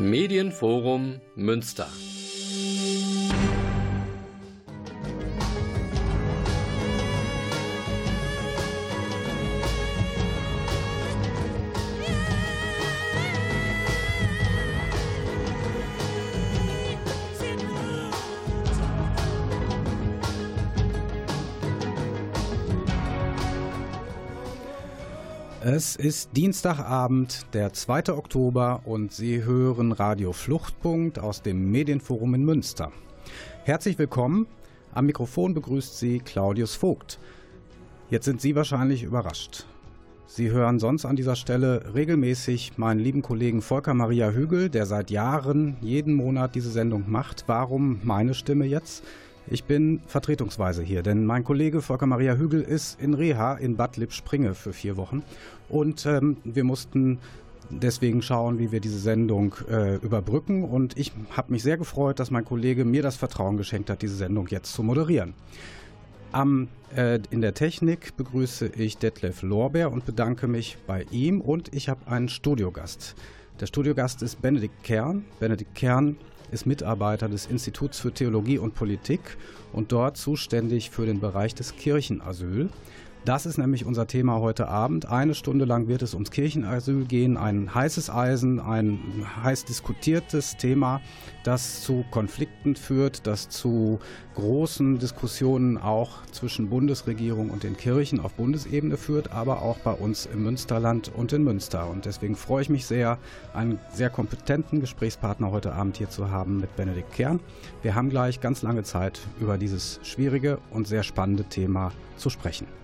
Medienforum Münster. Es ist Dienstagabend, der 2. Oktober und Sie hören Radio Fluchtpunkt aus dem Medienforum in Münster. Herzlich willkommen. Am Mikrofon begrüßt Sie Claudius Vogt. Jetzt sind Sie wahrscheinlich überrascht. Sie hören sonst an dieser Stelle regelmäßig meinen lieben Kollegen Volker Maria Hügel, der seit Jahren jeden Monat diese Sendung macht. Warum meine Stimme jetzt? Ich bin vertretungsweise hier, denn mein Kollege Volker Maria Hügel ist in Reha in Bad Lippspringe für vier Wochen. Und ähm, wir mussten deswegen schauen, wie wir diese Sendung äh, überbrücken. Und ich habe mich sehr gefreut, dass mein Kollege mir das Vertrauen geschenkt hat, diese Sendung jetzt zu moderieren. Am, äh, in der Technik begrüße ich Detlef Lorbeer und bedanke mich bei ihm. Und ich habe einen Studiogast. Der Studiogast ist Benedikt Kern. Benedikt Kern ist Mitarbeiter des Instituts für Theologie und Politik und dort zuständig für den Bereich des Kirchenasyl. Das ist nämlich unser Thema heute Abend. Eine Stunde lang wird es ums Kirchenasyl gehen. Ein heißes Eisen, ein heiß diskutiertes Thema, das zu Konflikten führt, das zu großen Diskussionen auch zwischen Bundesregierung und den Kirchen auf Bundesebene führt, aber auch bei uns im Münsterland und in Münster. Und deswegen freue ich mich sehr, einen sehr kompetenten Gesprächspartner heute Abend hier zu haben mit Benedikt Kern. Wir haben gleich ganz lange Zeit über dieses schwierige und sehr spannende Thema zu sprechen.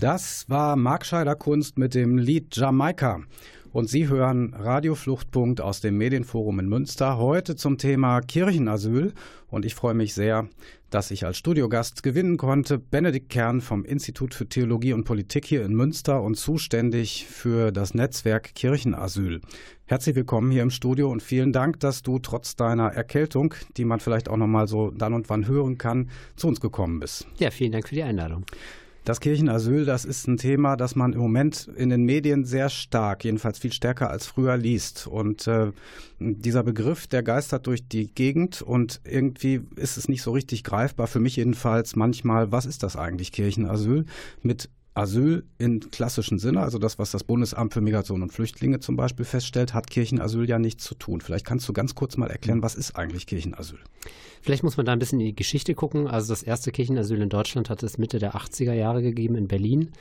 Das war Mark Scheider Kunst mit dem Lied Jamaika. Und Sie hören Radiofluchtpunkt aus dem Medienforum in Münster heute zum Thema Kirchenasyl. Und ich freue mich sehr, dass ich als Studiogast gewinnen konnte Benedikt Kern vom Institut für Theologie und Politik hier in Münster und zuständig für das Netzwerk Kirchenasyl. Herzlich willkommen hier im Studio und vielen Dank, dass du trotz deiner Erkältung, die man vielleicht auch noch mal so dann und wann hören kann, zu uns gekommen bist. Ja, vielen Dank für die Einladung. Das Kirchenasyl, das ist ein Thema, das man im Moment in den Medien sehr stark, jedenfalls viel stärker als früher liest. Und äh, dieser Begriff, der geistert durch die Gegend und irgendwie ist es nicht so richtig greifbar, für mich jedenfalls manchmal, was ist das eigentlich Kirchenasyl? Mit Asyl im klassischen Sinne, also das, was das Bundesamt für Migration und Flüchtlinge zum Beispiel feststellt, hat Kirchenasyl ja nichts zu tun. Vielleicht kannst du ganz kurz mal erklären, was ist eigentlich Kirchenasyl? Vielleicht muss man da ein bisschen in die Geschichte gucken. Also das erste Kirchenasyl in Deutschland hat es Mitte der 80er Jahre gegeben in Berlin,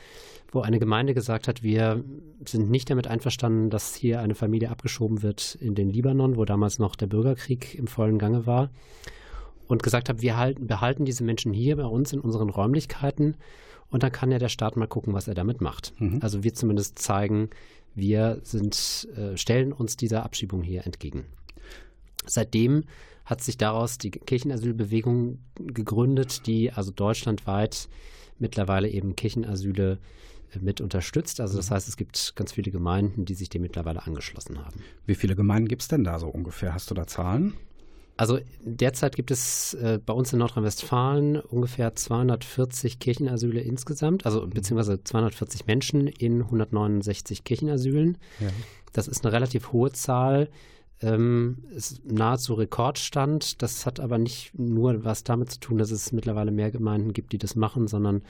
wo eine Gemeinde gesagt hat, wir sind nicht damit einverstanden, dass hier eine Familie abgeschoben wird in den Libanon, wo damals noch der Bürgerkrieg im vollen Gange war. Und gesagt hat, wir halten, behalten diese Menschen hier bei uns in unseren Räumlichkeiten und dann kann ja der Staat mal gucken, was er damit macht. Mhm. Also wir zumindest zeigen, wir sind, äh, stellen uns dieser Abschiebung hier entgegen. Seitdem hat sich daraus die Kirchenasylbewegung gegründet, die also deutschlandweit mittlerweile eben Kirchenasyle äh, mit unterstützt. Also das mhm. heißt, es gibt ganz viele Gemeinden, die sich dem mittlerweile angeschlossen haben. Wie viele Gemeinden gibt es denn da so ungefähr? Hast du da Zahlen? Also derzeit gibt es äh, bei uns in Nordrhein-Westfalen ungefähr 240 Kirchenasyle insgesamt, also mhm. beziehungsweise 240 Menschen in 169 Kirchenasylen. Ja. Das ist eine relativ hohe Zahl ähm, ist nahezu Rekordstand. Das hat aber nicht nur was damit zu tun, dass es mittlerweile mehr Gemeinden gibt, die das machen, sondern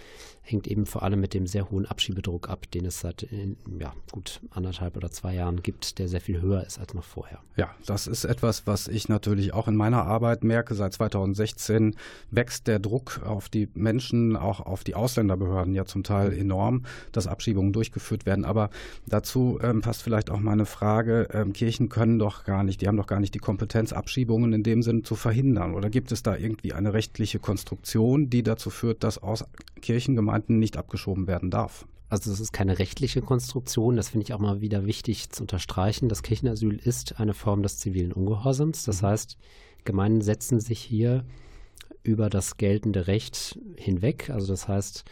hängt eben vor allem mit dem sehr hohen Abschiebedruck ab, den es seit in, ja, gut anderthalb oder zwei Jahren gibt, der sehr viel höher ist als noch vorher. Ja, das ist etwas, was ich natürlich auch in meiner Arbeit merke. Seit 2016 wächst der Druck auf die Menschen, auch auf die Ausländerbehörden ja zum Teil enorm, dass Abschiebungen durchgeführt werden. Aber dazu ähm, passt vielleicht auch meine Frage, ähm, Kirchen können doch gar nicht, die haben doch gar nicht die Kompetenz, Abschiebungen in dem Sinn zu verhindern. Oder gibt es da irgendwie eine rechtliche Konstruktion, die dazu führt, dass aus Kirchengemeinden nicht abgeschoben werden darf? Also das ist keine rechtliche Konstruktion, das finde ich auch mal wieder wichtig zu unterstreichen. Das Kirchenasyl ist eine Form des zivilen Ungehorsams. Das mhm. heißt, Gemeinden setzen sich hier über das geltende Recht hinweg. Also das heißt,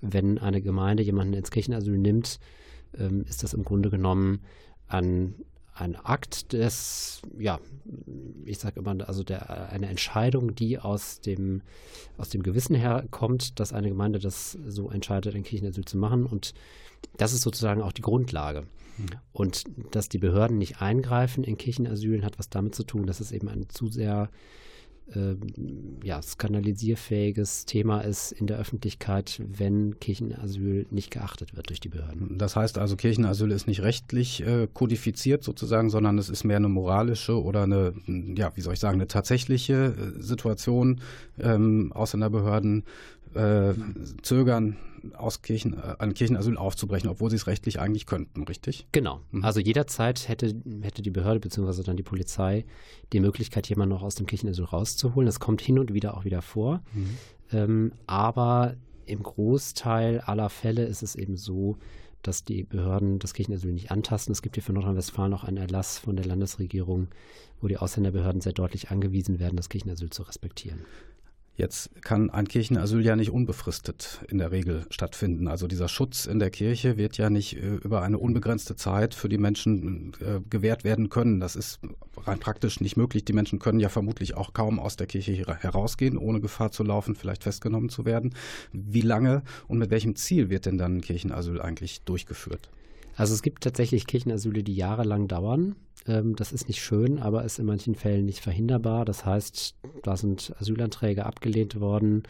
wenn eine Gemeinde jemanden ins Kirchenasyl nimmt, ähm, ist das im Grunde genommen ein ein Akt des, ja, ich sage immer, also der, eine Entscheidung, die aus dem, aus dem Gewissen herkommt, dass eine Gemeinde das so entscheidet, ein Kirchenasyl zu machen. Und das ist sozusagen auch die Grundlage. Mhm. Und dass die Behörden nicht eingreifen in Kirchenasylen, hat was damit zu tun, dass es eben ein zu sehr äh, ja, skandalisierfähiges Thema ist in der Öffentlichkeit, wenn Kirchenasyl nicht geachtet wird durch die Behörden. Das heißt also, Kirchenasyl ist nicht rechtlich äh, kodifiziert sozusagen, sondern es ist mehr eine moralische oder eine, ja, wie soll ich sagen, eine tatsächliche äh, Situation. Ähm, Ausländerbehörden äh, zögern, aus Kirchen, äh, ein Kirchenasyl aufzubrechen, obwohl sie es rechtlich eigentlich könnten, richtig? Genau. Mhm. Also jederzeit hätte, hätte die Behörde bzw. dann die Polizei die Möglichkeit, jemanden noch aus dem Kirchenasyl rauszuholen. Das kommt hin und wieder auch wieder vor. Mhm. Ähm, aber im Großteil aller Fälle ist es eben so, dass die Behörden das Kirchenasyl nicht antasten. Es gibt hier für Nordrhein-Westfalen auch einen Erlass von der Landesregierung, wo die Ausländerbehörden sehr deutlich angewiesen werden, das Kirchenasyl zu respektieren. Jetzt kann ein Kirchenasyl ja nicht unbefristet in der Regel stattfinden. Also dieser Schutz in der Kirche wird ja nicht äh, über eine unbegrenzte Zeit für die Menschen äh, gewährt werden können. Das ist rein praktisch nicht möglich. Die Menschen können ja vermutlich auch kaum aus der Kirche herausgehen, ohne Gefahr zu laufen, vielleicht festgenommen zu werden. Wie lange und mit welchem Ziel wird denn dann ein Kirchenasyl eigentlich durchgeführt? Also es gibt tatsächlich Kirchenasyle, die jahrelang dauern. Ähm, das ist nicht schön, aber ist in manchen Fällen nicht verhinderbar. Das heißt, da sind Asylanträge abgelehnt worden.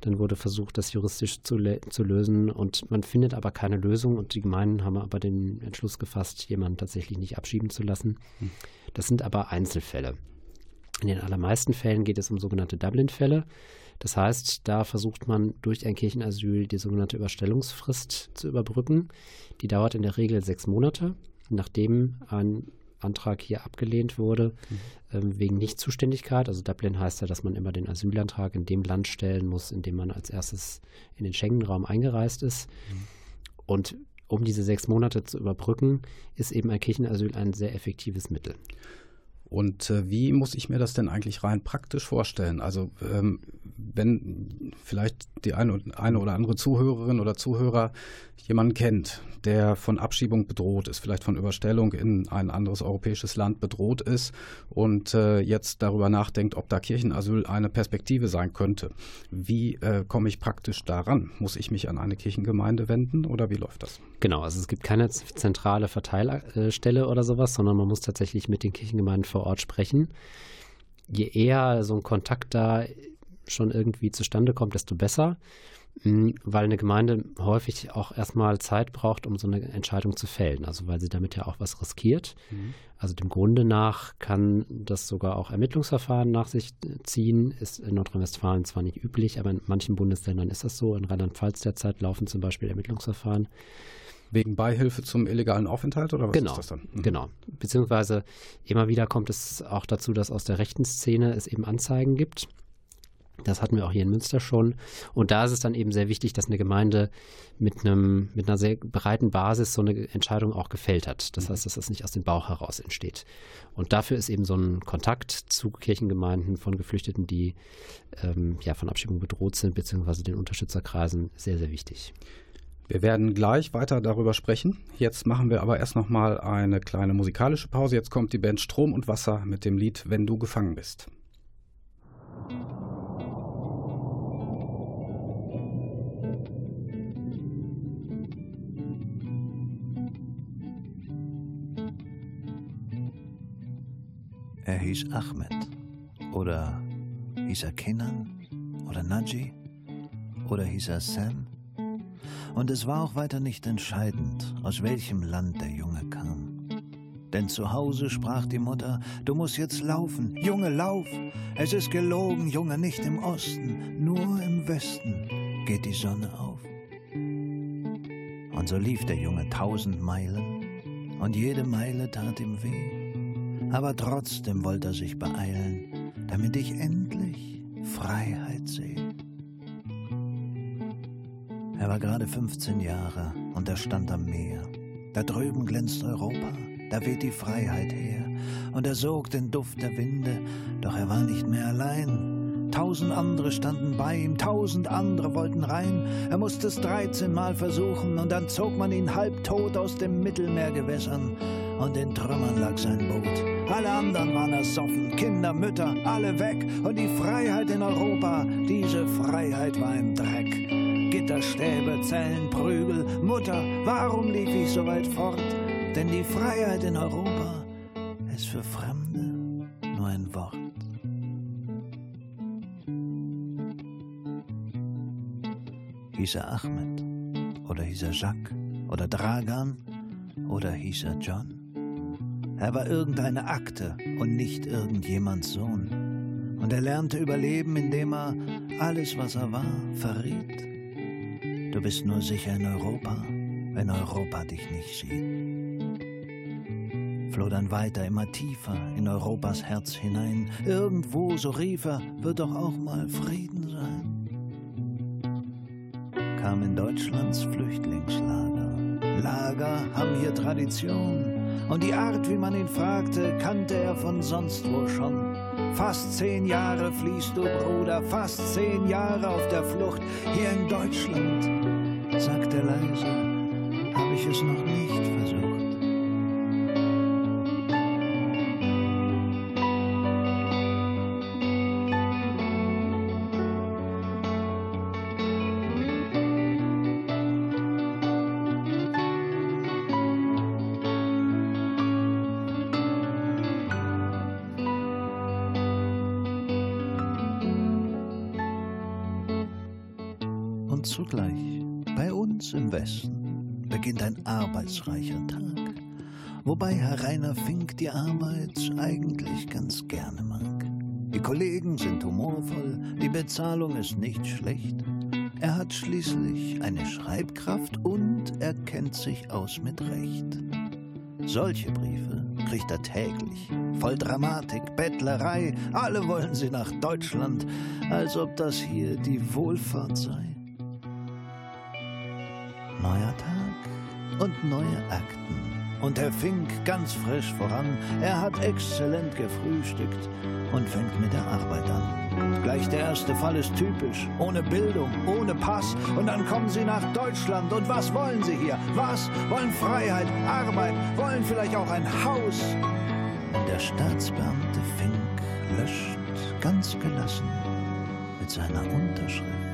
Dann wurde versucht, das juristisch zu, zu lösen und man findet aber keine Lösung und die Gemeinden haben aber den Entschluss gefasst, jemanden tatsächlich nicht abschieben zu lassen. Hm. Das sind aber Einzelfälle. In den allermeisten Fällen geht es um sogenannte Dublin-Fälle. Das heißt, da versucht man durch ein Kirchenasyl die sogenannte Überstellungsfrist zu überbrücken. Die dauert in der Regel sechs Monate, nachdem ein Antrag hier abgelehnt wurde, mhm. ähm, wegen Nichtzuständigkeit. Also Dublin heißt ja, dass man immer den Asylantrag in dem Land stellen muss, in dem man als erstes in den Schengen-Raum eingereist ist. Mhm. Und um diese sechs Monate zu überbrücken, ist eben ein Kirchenasyl ein sehr effektives Mittel. Und äh, wie muss ich mir das denn eigentlich rein praktisch vorstellen? Also ähm, wenn vielleicht die eine, eine oder andere Zuhörerin oder Zuhörer jemanden kennt, der von Abschiebung bedroht ist, vielleicht von Überstellung in ein anderes europäisches Land bedroht ist und äh, jetzt darüber nachdenkt, ob da Kirchenasyl eine Perspektive sein könnte. Wie äh, komme ich praktisch daran? Muss ich mich an eine Kirchengemeinde wenden oder wie läuft das? Genau, also es gibt keine zentrale Verteilstelle oder sowas, sondern man muss tatsächlich mit den Kirchengemeinden vor Ort sprechen. Je eher so ein Kontakt da schon irgendwie zustande kommt, desto besser, hm, weil eine Gemeinde häufig auch erstmal Zeit braucht, um so eine Entscheidung zu fällen, also weil sie damit ja auch was riskiert. Mhm. Also dem Grunde nach kann das sogar auch Ermittlungsverfahren nach sich ziehen, ist in Nordrhein-Westfalen zwar nicht üblich, aber in manchen Bundesländern ist das so. In Rheinland-Pfalz derzeit laufen zum Beispiel Ermittlungsverfahren. Wegen Beihilfe zum illegalen Aufenthalt oder was genau, ist das dann? Mhm. Genau. Beziehungsweise immer wieder kommt es auch dazu, dass aus der rechten Szene es eben Anzeigen gibt. Das hatten wir auch hier in Münster schon. Und da ist es dann eben sehr wichtig, dass eine Gemeinde mit, einem, mit einer sehr breiten Basis so eine Entscheidung auch gefällt hat. Das mhm. heißt, dass das nicht aus dem Bauch heraus entsteht. Und dafür ist eben so ein Kontakt zu Kirchengemeinden von Geflüchteten, die ähm, ja, von Abschiebung bedroht sind, beziehungsweise den Unterstützerkreisen, sehr, sehr wichtig. Wir werden gleich weiter darüber sprechen. Jetzt machen wir aber erst noch mal eine kleine musikalische Pause. Jetzt kommt die Band Strom und Wasser mit dem Lied Wenn du gefangen bist. Er hieß Ahmed oder hieß er Kenan oder Naji oder hieß er Sam und es war auch weiter nicht entscheidend, aus welchem Land der Junge kam. Denn zu Hause sprach die Mutter, du musst jetzt laufen, Junge, lauf. Es ist gelogen, Junge, nicht im Osten, nur im Westen geht die Sonne auf. Und so lief der Junge tausend Meilen, und jede Meile tat ihm weh. Aber trotzdem wollte er sich beeilen, damit ich endlich Freiheit sehe. Er war gerade 15 Jahre und er stand am Meer. Da drüben glänzt Europa, da weht die Freiheit her. Und er sog den Duft der Winde, doch er war nicht mehr allein. Tausend andere standen bei ihm, tausend andere wollten rein. Er musste es 13 Mal versuchen und dann zog man ihn halbtot aus dem Mittelmeergewässern. Und in Trümmern lag sein Boot. Alle anderen waren ersoffen, Kinder, Mütter, alle weg. Und die Freiheit in Europa, diese Freiheit war im Dreck. Gitterstäbe, Zellen, Prügel. Mutter, warum lief ich so weit fort? Denn die Freiheit in Europa ist für Fremde nur ein Wort. Hieß er Ahmed oder hieß er Jacques oder Dragan oder hieß er John? Er war irgendeine Akte und nicht irgendjemands Sohn. Und er lernte überleben, indem er alles, was er war, verriet. Du bist nur sicher in Europa, wenn Europa dich nicht sieht. Floh dann weiter, immer tiefer in Europas Herz hinein. Irgendwo, so rief er, wird doch auch mal Frieden sein. Kam in Deutschlands Flüchtlingslager. Lager haben hier Tradition. Und die Art, wie man ihn fragte, kannte er von sonst wo schon. Fast zehn Jahre fließt du, Bruder, fast zehn Jahre auf der Flucht hier in Deutschland sagt er leise, hab ich es noch nicht versucht. Ein arbeitsreicher Tag, wobei Herr Rainer Fink die Arbeit eigentlich ganz gerne mag. Die Kollegen sind humorvoll, die Bezahlung ist nicht schlecht. Er hat schließlich eine Schreibkraft und er kennt sich aus mit Recht. Solche Briefe kriegt er täglich. Voll Dramatik, Bettlerei, alle wollen sie nach Deutschland, als ob das hier die Wohlfahrt sei neuer Tag, und neue Akten. Und Herr Fink ganz frisch voran, er hat exzellent gefrühstückt und fängt mit der Arbeit an. Gleich der erste Fall ist typisch, ohne Bildung, ohne Pass. Und dann kommen sie nach Deutschland. Und was wollen sie hier? Was? Wollen Freiheit, Arbeit, wollen vielleicht auch ein Haus. Der Staatsbeamte Fink löscht ganz gelassen mit seiner Unterschrift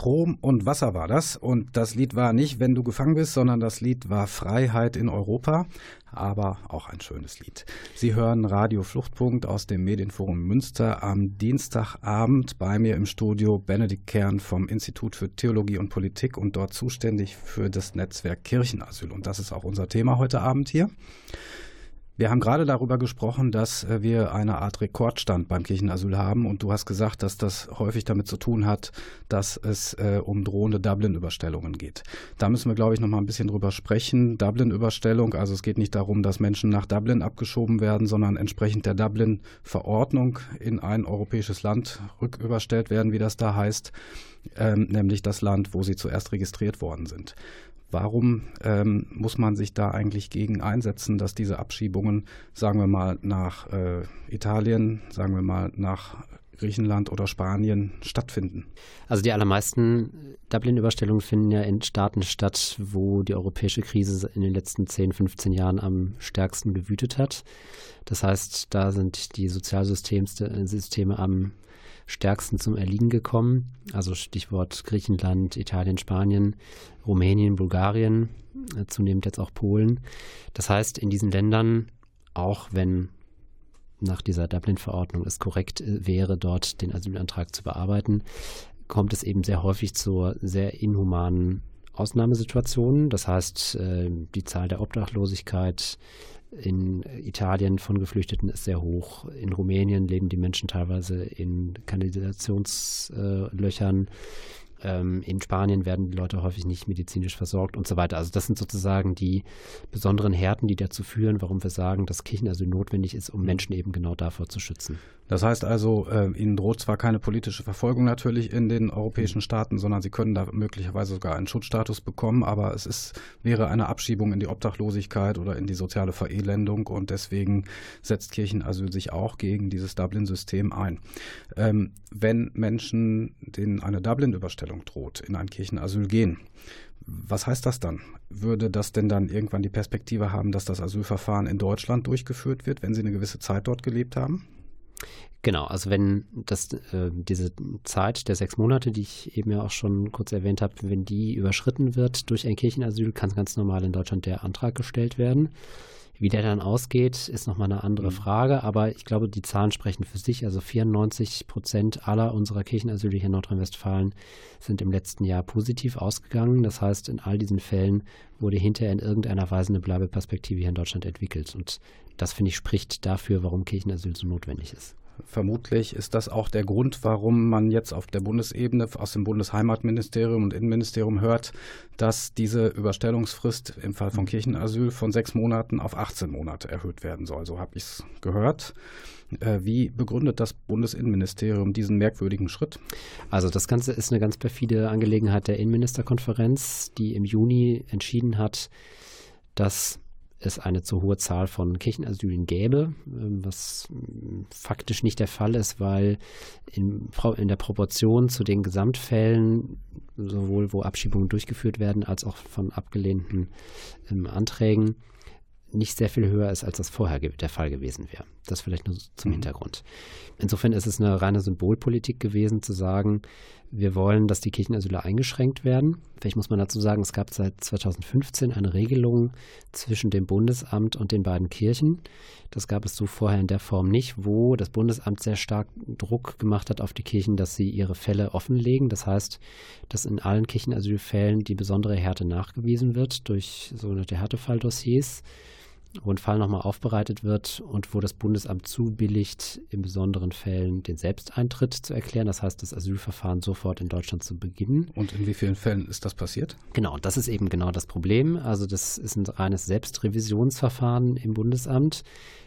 Strom und Wasser war das. Und das Lied war nicht, wenn du gefangen bist, sondern das Lied war Freiheit in Europa. Aber auch ein schönes Lied. Sie hören Radio Fluchtpunkt aus dem Medienforum Münster am Dienstagabend. Bei mir im Studio Benedikt Kern vom Institut für Theologie und Politik und dort zuständig für das Netzwerk Kirchenasyl. Und das ist auch unser Thema heute Abend hier. Wir haben gerade darüber gesprochen, dass äh, wir eine Art Rekordstand beim Kirchenasyl haben und du hast gesagt, dass das häufig damit zu tun hat, dass es äh, um drohende Dublin-Überstellungen geht. Da müssen wir, glaube ich, noch mal ein bisschen drüber sprechen. Dublin-Überstellung, also es geht nicht darum, dass Menschen nach Dublin abgeschoben werden, sondern entsprechend der Dublin-Verordnung in ein europäisches Land rücküberstellt werden, wie das da heißt, ähm, nämlich das Land, wo sie zuerst registriert worden sind. Warum ähm, muss man sich da eigentlich gegen einsetzen, dass diese Abschiebungen, sagen wir mal, nach äh, Italien, sagen wir mal, nach Griechenland oder Spanien stattfinden? Also die allermeisten Dublin-Überstellungen finden ja in Staaten statt, wo die europäische Krise in den letzten 10, 15 Jahren am stärksten gewütet hat. Das heißt, da sind die Sozialsysteme am stärksten zum Erliegen gekommen. Also Stichwort Griechenland, Italien, Spanien, Rumänien, Bulgarien, äh, zunehmend jetzt auch Polen. Das heißt, in diesen Ländern, auch wenn nach dieser Dublin-Verordnung es korrekt äh, wäre, dort den Asylantrag zu bearbeiten, kommt es eben sehr häufig zu sehr inhumanen Ausnahmesituationen. Das heißt, äh, die Zahl der Obdachlosigkeit in Italien von Geflüchteten ist sehr hoch. In Rumänien leben die Menschen teilweise in Kanalisationslöchern. Ähm, in Spanien werden die Leute häufig nicht medizinisch versorgt und so weiter. Also das sind sozusagen die besonderen Härten, die dazu führen, warum wir sagen, dass Kirchenasyl notwendig ist, um Menschen eben genau davor zu schützen. Das heißt also, äh, Ihnen droht zwar keine politische Verfolgung natürlich in den europäischen Staaten, sondern Sie können da möglicherweise sogar einen Schutzstatus bekommen, aber es ist, wäre eine Abschiebung in die Obdachlosigkeit oder in die soziale Verelendung und deswegen setzt Kirchenasyl sich auch gegen dieses Dublin-System ein. Ähm, wenn Menschen, denen eine Dublin-Überstellung droht, in ein Kirchenasyl gehen, was heißt das dann? Würde das denn dann irgendwann die Perspektive haben, dass das Asylverfahren in Deutschland durchgeführt wird, wenn Sie eine gewisse Zeit dort gelebt haben? Genau, also wenn das, äh, diese Zeit der sechs Monate, die ich eben ja auch schon kurz erwähnt habe, wenn die überschritten wird durch ein Kirchenasyl, kann ganz normal in Deutschland der Antrag gestellt werden. Wie der dann ausgeht, ist nochmal eine andere mhm. Frage, aber ich glaube, die Zahlen sprechen für sich. Also 94 Prozent aller unserer Kirchenasyle hier in Nordrhein-Westfalen sind im letzten Jahr positiv ausgegangen. Das heißt, in all diesen Fällen wurde hinterher in irgendeiner Weise eine Bleibeperspektive hier in Deutschland entwickelt. Und das, finde ich, spricht dafür, warum Kirchenasyl so notwendig ist. Vermutlich ist das auch der Grund, warum man jetzt auf der Bundesebene aus dem Bundesheimatministerium und Innenministerium hört, dass diese Überstellungsfrist im Fall von Kirchenasyl von sechs Monaten auf 18 Monate erhöht werden soll. So habe ich es gehört. Äh, wie begründet das Bundesinnenministerium diesen merkwürdigen Schritt? Also das Ganze ist eine ganz perfide Angelegenheit der Innenministerkonferenz, die im Juni entschieden hat, dass es eine zu hohe Zahl von Kirchenasylen gäbe, ähm, was mm, faktisch nicht der Fall ist, weil in, in, der Proportion zu den Gesamtfällen, sowohl wo Abschiebungen durchgeführt werden, als auch von abgelehnten ähm, Anträgen, nicht sehr viel höher ist, als das vorher der Fall gewesen wäre. Das vielleicht nur zum mhm. Hintergrund. Insofern ist es eine reine Symbolpolitik gewesen, zu sagen, wir wollen, dass die Kirchenasyler eingeschränkt werden. Vielleicht muss man dazu sagen, es gab seit 2015 eine Regelung zwischen dem Bundesamt und den beiden Kirchen. Das gab es so vorher in der Form nicht, wo das Bundesamt sehr stark Druck gemacht hat auf die Kirchen, dass sie ihre Fälle offenlegen. Das heißt, dass in allen Kirchenasylfällen die besondere Härte nachgewiesen wird durch sogenannte Härtefalldossiers. Wo ein Fall nochmal aufbereitet wird und wo das Bundesamt zubilligt, in besonderen Fällen den Selbsteintritt zu erklären. Das heißt, das Asylverfahren sofort in Deutschland zu beginnen. Und in wie vielen Fällen ist das passiert? Genau, das ist eben genau das Problem. Also das ist ein reines Selbstrevisionsverfahren im Bundesamt.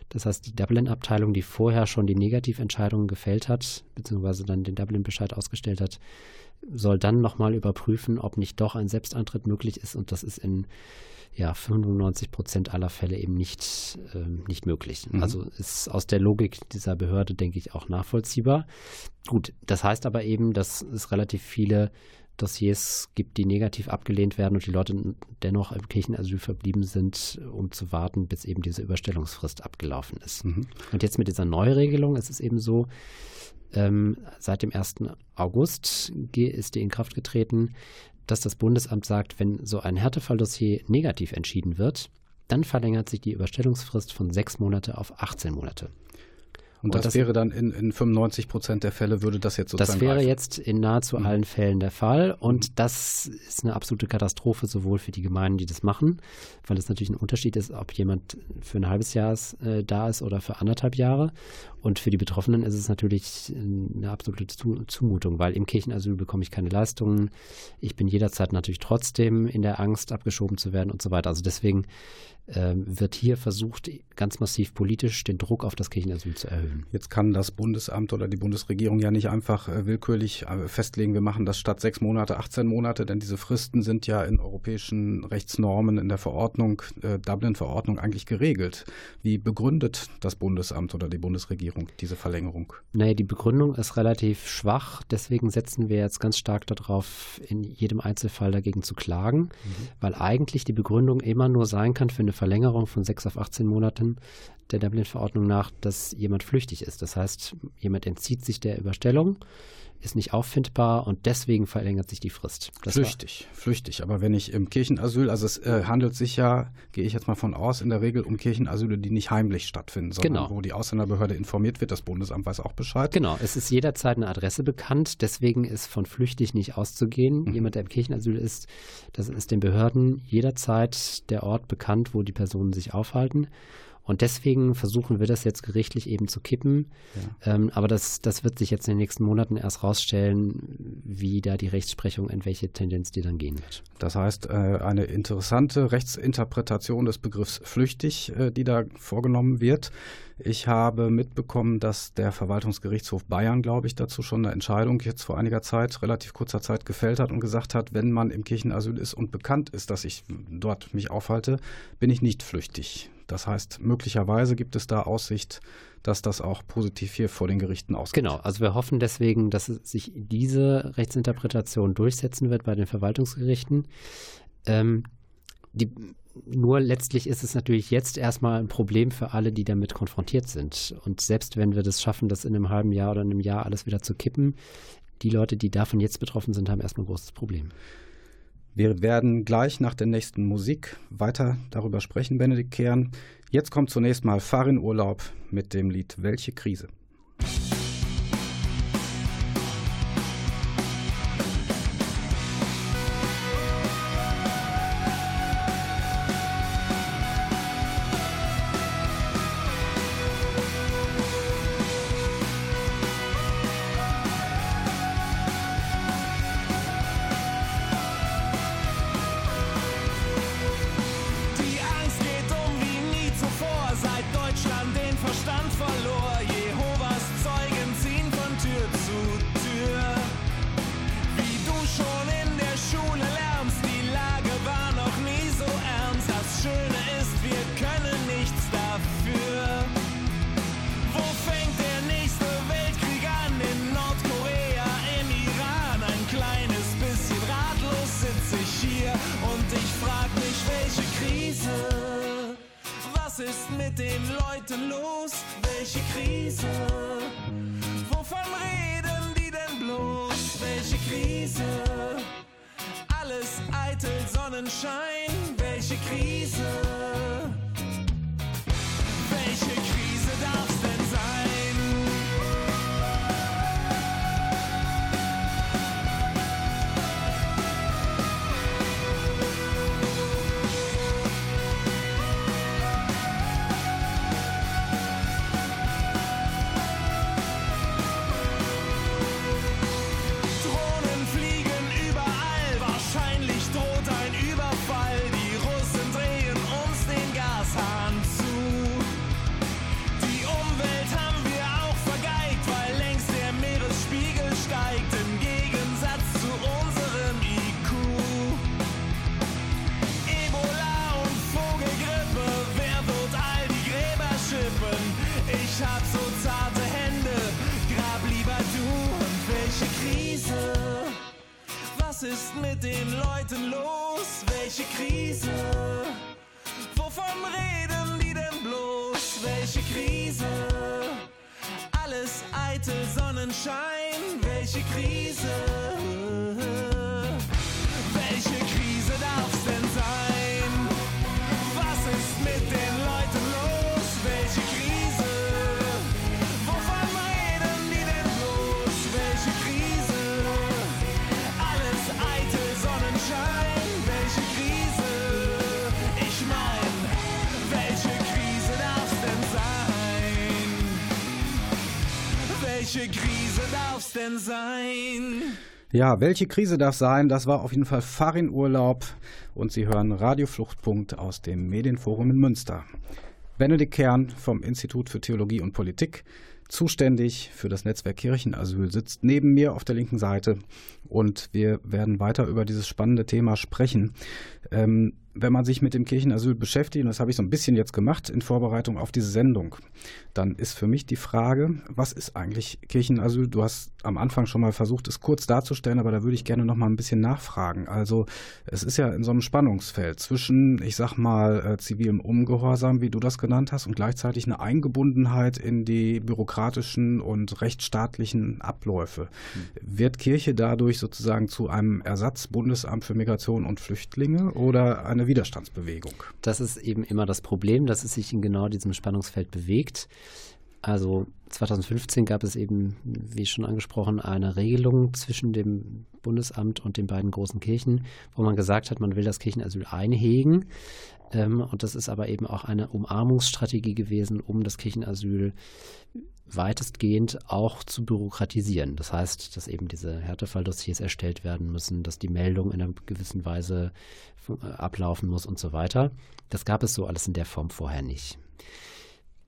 Das heißt, die Dublin-Abteilung, die vorher schon die Negativentscheidungen gefällt hat, beziehungsweise dann den Dublin-Bescheid ausgestellt hat, soll dann nochmal überprüfen, ob nicht doch ein Selbsteintritt möglich ist. Und das ist in ja, 95 Prozent aller Fälle eben nicht, äh, nicht möglich. Mhm. Also ist aus der Logik dieser Behörde, denke ich, auch nachvollziehbar. Gut, das heißt aber eben, dass es relativ viele Dossiers gibt, die negativ abgelehnt werden und die Leute dennoch im Kirchenasyl verblieben sind, um zu warten, bis eben diese Überstellungsfrist abgelaufen ist. Mhm. Und jetzt mit dieser Neuregelung ist es eben so, ähm, seit dem 1. August ist die in Kraft getreten, dass das Bundesamt sagt, wenn so ein Härtefalldossier negativ entschieden wird, dann verlängert sich die Überstellungsfrist von sechs Monate auf 18 Monate. Und, das, das, wäre dann in, in 95 Prozent der Fälle würde das jetzt sozusagen Das wäre greifen. jetzt in nahezu mhm. allen Fällen der Fall. Und mhm. das ist eine absolute Katastrophe, sowohl für die Gemeinden, die das machen, weil es natürlich ein Unterschied ist, ob jemand für ein halbes Jahr äh, da ist oder für anderthalb Jahre. Und für die Betroffenen ist es natürlich eine absolute Zumutung, weil im Kirchenasyl bekomme ich keine Leistungen. Ich bin jederzeit natürlich trotzdem in der Angst, abgeschoben zu werden und so weiter. Also deswegen wird hier versucht, ganz massiv politisch den Druck auf das Kirchenasyl zu erhöhen. Jetzt kann das Bundesamt oder die Bundesregierung ja nicht einfach äh, willkürlich äh, festlegen, wir machen das statt sechs Monate 18 Monate, denn diese Fristen sind ja in europäischen Rechtsnormen in der Verordnung, äh, Dublin-Verordnung eigentlich geregelt. Wie begründet das Bundesamt oder die Bundesregierung diese Verlängerung? Naja, die Begründung ist relativ schwach, deswegen setzen wir jetzt ganz stark darauf, in jedem Einzelfall dagegen zu klagen, mhm. weil eigentlich die Begründung immer nur sein kann für eine Verlängerung von sechs auf 18 Monaten der Dublin-Verordnung nach, dass jemand flüchtig ist. Das heißt, jemand entzieht sich der Überstellung ist nicht auffindbar und deswegen verlängert sich die Frist. Das flüchtig, flüchtig. Aber wenn ich im Kirchenasyl, also es äh, handelt sich ja, gehe ich jetzt mal von aus, in der Regel um Kirchenasyle, die nicht heimlich stattfinden, sondern genau. wo die Ausländerbehörde informiert wird, das Bundesamt weiß auch Bescheid. Genau, es ist jederzeit eine Adresse bekannt, deswegen ist von flüchtig nicht auszugehen. Mhm. Jemand, der im Kirchenasyl ist, das ist den Behörden jederzeit der Ort bekannt, wo die Personen sich aufhalten. Und deswegen versuchen wir das jetzt gerichtlich eben zu kippen. Ja. Ähm, aber das, das wird sich jetzt in den nächsten Monaten erst rausstellen, wie da die Rechtsprechung, in welche Tendenz die dann gehen wird. Das heißt, äh, eine interessante Rechtsinterpretation des Begriffs flüchtig, äh, die da vorgenommen wird. Ich habe mitbekommen, dass der Verwaltungsgerichtshof Bayern, glaube ich, dazu schon eine Entscheidung jetzt vor einiger Zeit, relativ kurzer Zeit gefällt hat und gesagt hat, wenn man im Kirchenasyl ist und bekannt ist, dass ich dort mich aufhalte, bin ich nicht flüchtig. Das heißt, möglicherweise gibt es da Aussicht, dass das auch positiv hier vor den Gerichten ausgeht. Genau, also wir hoffen deswegen, dass sich diese Rechtsinterpretation durchsetzen wird bei den Verwaltungsgerichten. Ähm, die, nur letztlich ist es natürlich jetzt erstmal ein Problem für alle, die damit konfrontiert sind. Und selbst wenn wir das schaffen, das in einem halben Jahr oder einem Jahr alles wieder zu kippen, die Leute, die davon jetzt betroffen sind, haben erstmal ein großes Problem. Wir werden gleich nach der nächsten Musik weiter darüber sprechen, Benedikt Kern. Jetzt kommt zunächst mal Farin Urlaub mit dem Lied Welche Krise. Was ist mit den Leuten los? Welche Krise? Wovon reden die denn bloß? Welche Krise? Alles eitel Sonnenschein. Welche Krise? Was ist mit den Leuten los? Welche Krise? Wovon reden die denn bloß? Welche Krise? Alles eitel Sonnenschein. Welche Krise? Welche Krise darf's denn sein? Ja, welche Krise darf sein? Das war auf jeden Fall Farin Urlaub und Sie hören Radiofluchtpunkt aus dem Medienforum in Münster. Benedikt Kern vom Institut für Theologie und Politik, zuständig für das Netzwerk Kirchenasyl, sitzt neben mir auf der linken Seite und wir werden weiter über dieses spannende Thema sprechen. Ähm, wenn man sich mit dem Kirchenasyl beschäftigt, und das habe ich so ein bisschen jetzt gemacht in Vorbereitung auf diese Sendung, dann ist für mich die Frage, was ist eigentlich Kirchenasyl? Du hast am Anfang schon mal versucht, es kurz darzustellen, aber da würde ich gerne noch mal ein bisschen nachfragen. Also es ist ja in so einem Spannungsfeld zwischen, ich sag mal, äh, zivilem Ungehorsam, wie du das genannt hast, und gleichzeitig eine Eingebundenheit in die bürokratischen und rechtsstaatlichen Abläufe. Wird Kirche dadurch sozusagen zu einem Ersatzbundesamt für Migration und Flüchtlinge oder eine Widerstandsbewegung? Das ist eben immer das Problem, dass es sich in genau diesem Spannungsfeld bewegt. Also 2015 gab es eben, wie schon angesprochen, eine Regelung zwischen dem Bundesamt und den beiden großen Kirchen, wo man gesagt hat, man will das Kirchenasyl einhegen. Ähm, und das ist aber eben auch eine Umarmungsstrategie gewesen, um das Kirchenasyl weitestgehend auch zu bürokratisieren. Das heißt, dass eben diese Härtefalldossiers erstellt werden müssen, dass die Meldung in einer gewissen Weise äh, ablaufen muss und so weiter. Das gab es so alles in der Form vorher nicht.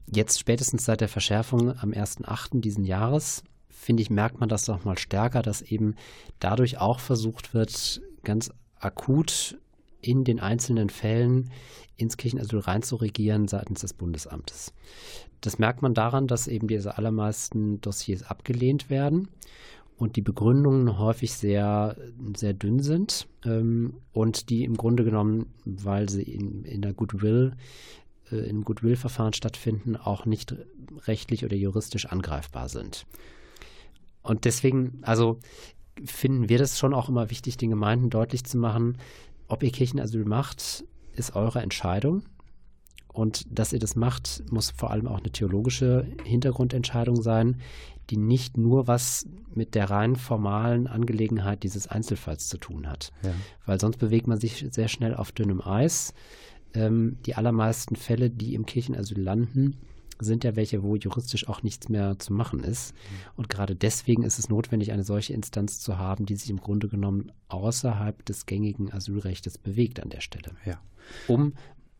Jetzt spätestens seit der Verschärfung am 1.8. diesen Jahres, finde ich, merkt man das noch mal stärker, dass eben dadurch auch versucht wird, ganz akut in den einzelnen Fällen ins Kirchenasyl reinzuregieren seitens des Bundesamtes. Das merkt man daran, dass eben diese allermeisten Dossiers abgelehnt werden und die Begründungen häufig sehr, sehr dünn sind ähm, und die im Grunde genommen, weil sie in, in der Goodwill äh, in Goodwill-Verfahren stattfinden, auch nicht rechtlich oder juristisch angreifbar sind. Und deswegen, also finden wir das schon auch immer wichtig, den Gemeinden deutlich zu machen, ob ihr Kirchenasyl macht, ist eure Entscheidung. Und dass ihr das macht, muss vor allem auch eine theologische Hintergrundentscheidung sein, die nicht nur was mit der rein formalen Angelegenheit dieses Einzelfalls zu tun hat. Ja. Weil sonst bewegt man sich sehr schnell auf dünnem Eis. Ähm, die allermeisten Fälle, die im Kirchenasyl landen, sind ja welche, wo juristisch auch nichts mehr zu machen ist. Mhm. Und gerade deswegen ist es notwendig, eine solche Instanz zu haben, die sich im Grunde genommen außerhalb des gängigen Asylrechts bewegt an der Stelle. Ja. Um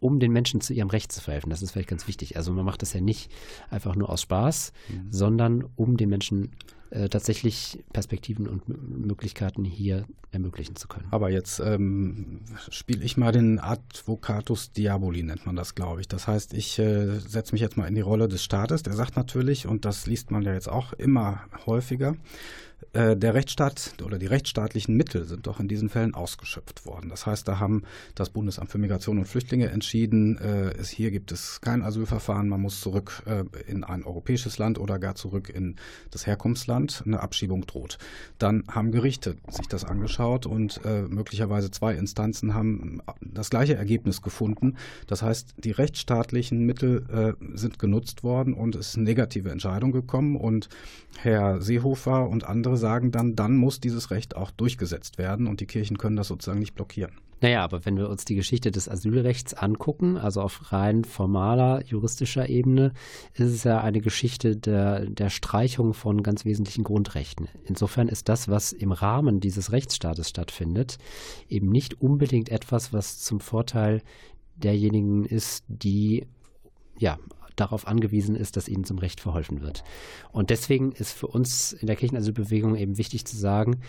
um den Menschen zu ihrem Recht zu verhelfen. Das ist vielleicht ganz wichtig. Also man macht das ja nicht einfach nur aus Spaß, mhm. sondern um den Menschen äh, tatsächlich Perspektiven und M Möglichkeiten hier ermöglichen zu können. Aber jetzt ähm, spiele ich mal den Advocatus Diaboli, nennt man das, glaube ich. Das heißt, ich äh, setze mich jetzt mal in die Rolle des Staates. Der sagt natürlich, und das liest man ja jetzt auch immer häufiger, äh, der Rechtsstaat oder die rechtsstaatlichen Mittel sind doch in diesen Fällen ausgeschöpft worden. Das heißt, da haben das Bundesamt für Migration und Flüchtlinge entschieden, äh, es, hier gibt es kein Asylverfahren, man muss zurück äh, in ein europäisches Land oder gar zurück in das Herkunftsland, eine Abschiebung droht. Dann haben Gerichte sich das angeschaut und äh, möglicherweise zwei Instanzen haben das gleiche Ergebnis gefunden. Das heißt, die rechtsstaatlichen Mittel äh, sind genutzt worden und es ist eine negative Entscheidung gekommen und Herr Seehofer und andere sagen dann, dann muss dieses Recht auch durchgesetzt werden und die Kirchen können das sozusagen nicht blockieren. Naja, aber wenn wir uns die Geschichte des Asylrechts angucken, also auf rein formaler, juristischer Ebene, ist es ja eine Geschichte der, der Streichung von ganz wesentlichen Grundrechten. Insofern ist das, was im Rahmen dieses Rechtsstaates stattfindet, eben nicht unbedingt etwas, was zum Vorteil derjenigen ist, die ja, darauf angewiesen ist, dass ihnen zum Recht verholfen wird. Und deswegen ist für uns in der Kirchenasylbewegung eben wichtig zu sagen,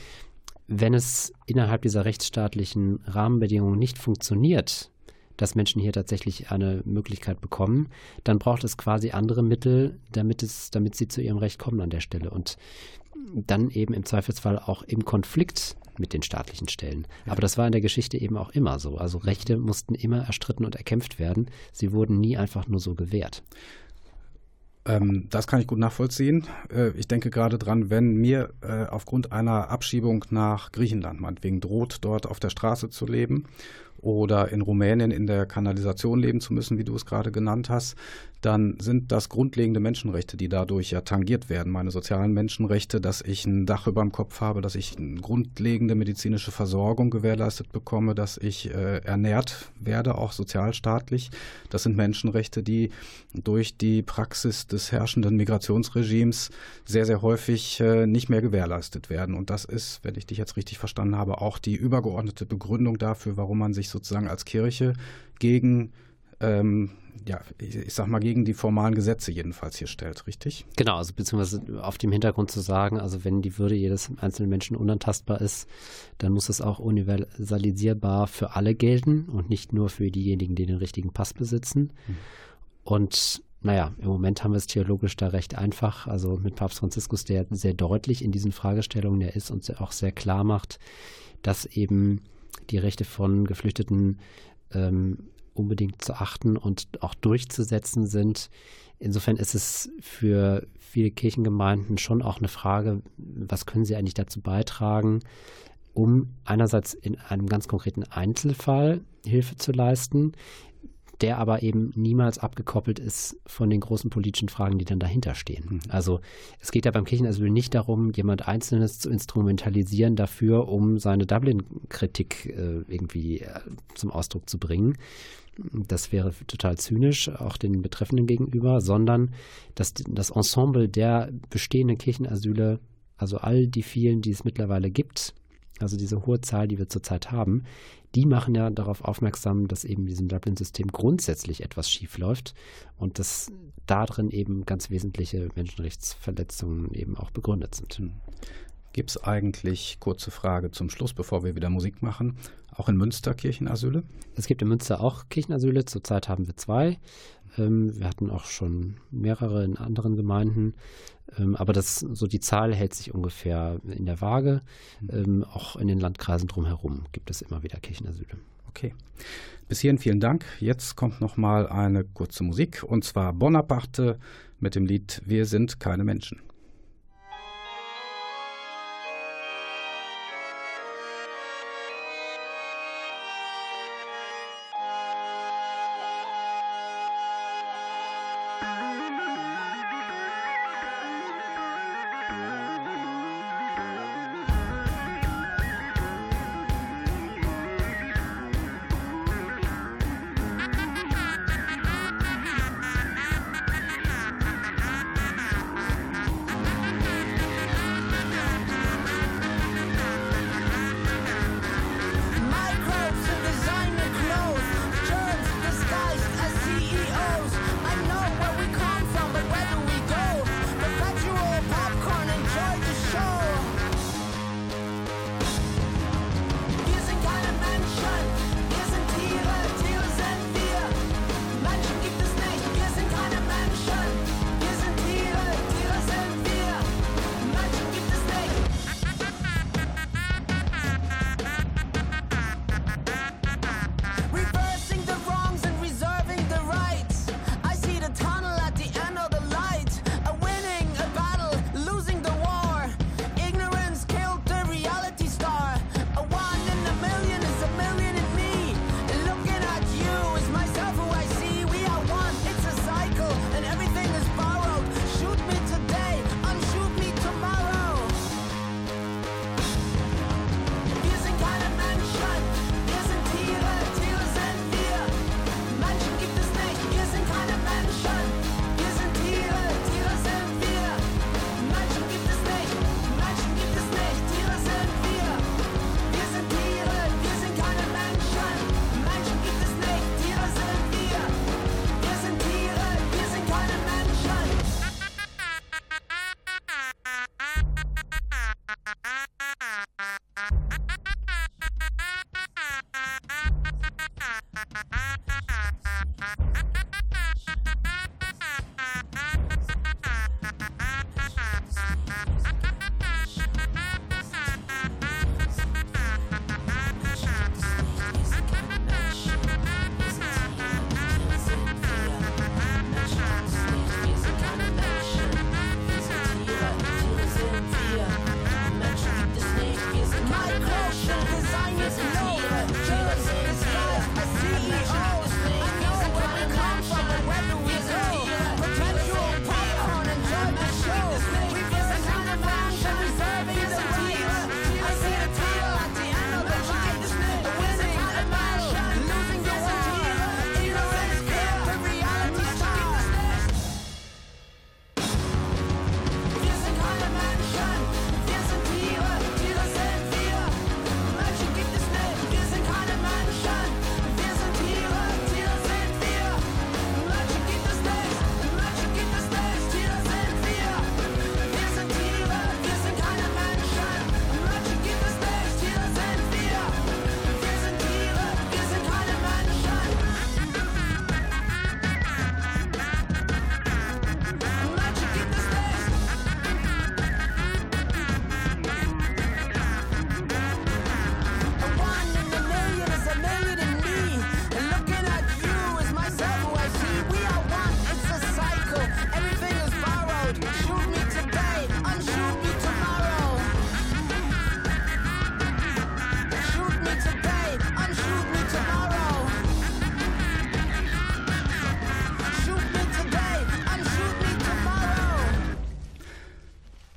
wenn es innerhalb dieser rechtsstaatlichen Rahmenbedingungen nicht funktioniert, dass Menschen hier tatsächlich eine Möglichkeit bekommen, dann braucht es quasi andere Mittel, damit es, damit sie zu ihrem Recht kommen an der Stelle. Und dann eben im Zweifelsfall auch im Konflikt mit den staatlichen Stellen. Aber das war in der Geschichte eben auch immer so. Also Rechte mussten immer erstritten und erkämpft werden. Sie wurden nie einfach nur so gewährt. Ähm, das kann ich gut nachvollziehen. Äh, ich denke gerade dran, wenn mir äh, aufgrund einer Abschiebung nach Griechenland meinetwegen droht, dort auf der Straße zu leben oder in Rumänien in der Kanalisation leben zu müssen, wie du es gerade genannt hast, dann sind das grundlegende Menschenrechte, die dadurch ja tangiert werden. Meine sozialen Menschenrechte, dass ich ein Dach über dem Kopf habe, dass ich eine grundlegende medizinische Versorgung gewährleistet bekomme, dass ich äh, ernährt werde, auch sozialstaatlich. Das sind Menschenrechte, die durch die Praxis des herrschenden Migrationsregimes sehr, sehr häufig äh, nicht mehr gewährleistet werden. Und das ist, wenn ich dich jetzt richtig verstanden habe, auch die übergeordnete Begründung dafür, warum man sich sozusagen als Kirche gegen ähm, ja, ich sag mal, gegen die formalen Gesetze jedenfalls hier stellt, richtig? Genau, also beziehungsweise auf dem Hintergrund zu sagen, also wenn die Würde jedes einzelnen Menschen unantastbar ist, dann muss es auch universalisierbar für alle gelten und nicht nur für diejenigen, die den richtigen Pass besitzen. Hm. Und naja, im Moment haben wir es theologisch da recht einfach. Also mit Papst Franziskus, der sehr deutlich in diesen Fragestellungen der ist und auch sehr klar macht, dass eben die Rechte von Geflüchteten ähm, unbedingt zu achten und auch durchzusetzen sind. Insofern ist es für viele Kirchengemeinden schon auch eine Frage, was können sie eigentlich dazu beitragen, um einerseits in einem ganz konkreten Einzelfall Hilfe zu leisten, der aber eben niemals abgekoppelt ist von den großen politischen Fragen, die dann dahinter stehen. Mhm. Also es geht ja beim Kirchenasyl nicht darum, jemand Einzelnes zu instrumentalisieren dafür, um seine Dublin-Kritik äh, irgendwie äh, zum Ausdruck zu bringen. Das wäre total zynisch, auch den Betreffenden gegenüber, sondern dass das Ensemble der bestehenden Kirchenasyle, also all die vielen, die es mittlerweile gibt, also diese hohe Zahl, die wir zurzeit haben, die machen ja darauf aufmerksam, dass eben diesem Dublin-System grundsätzlich etwas schief läuft und dass darin eben ganz wesentliche Menschenrechtsverletzungen eben auch begründet sind. Hm. Gibt es eigentlich, kurze Frage zum Schluss, bevor wir wieder Musik machen, auch in Münster Kirchenasyle? Es gibt in Münster auch Kirchenasyle. Zurzeit haben wir zwei. Ähm, wir hatten auch schon mehrere in anderen Gemeinden. Ähm, aber das, so die Zahl hält sich ungefähr in der Waage. Mhm. Ähm, auch in den Landkreisen drumherum gibt es immer wieder Kirchenasyle. Okay. Bis hierhin vielen Dank. Jetzt kommt noch mal eine kurze Musik und zwar Bonaparte mit dem Lied Wir sind keine Menschen.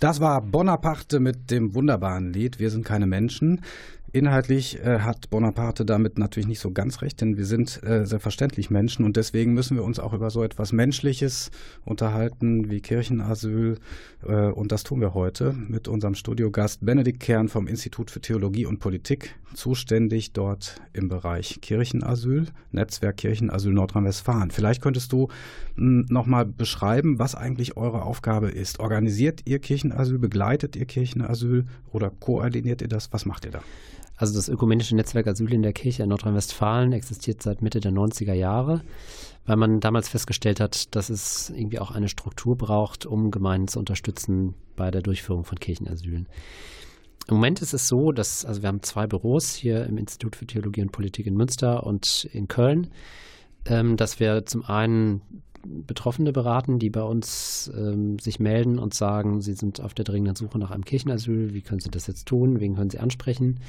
Das war Bonaparte mit dem wunderbaren Lied Wir sind keine Menschen. Inhaltlich äh, hat Bonaparte damit natürlich nicht so ganz recht, denn wir sind äh, selbstverständlich Menschen und deswegen müssen wir uns auch über so etwas Menschliches unterhalten wie Kirchenasyl äh, und das tun wir heute mit unserem Studiogast Benedikt Kern vom Institut für Theologie und Politik, zuständig dort im Bereich Kirchenasyl, Netzwerk Kirchenasyl Nordrhein-Westfalen. Vielleicht könntest du hm, nochmal beschreiben, was eigentlich eure Aufgabe ist. Organisiert ihr Kirchenasyl, begleitet ihr Kirchenasyl oder koordiniert ihr das? Was macht ihr da? Also das ökumenische Netzwerk Asyl in der Kirche in Nordrhein-Westfalen existiert seit Mitte der 90er Jahre, weil man damals festgestellt hat, dass es irgendwie auch eine Struktur braucht, um Gemeinden zu unterstützen bei der Durchführung von Kirchenasylen. Im Moment ist es so, dass, also wir haben zwei Büros hier im Institut für Theologie und Politik in Münster und in Köln, ähm, dass wir zum einen Betroffene beraten, die bei uns ähm, sich melden und sagen, sie sind auf der dringenden Suche nach einem Kirchenasyl. Wie können sie das jetzt tun? Wen können sie ansprechen?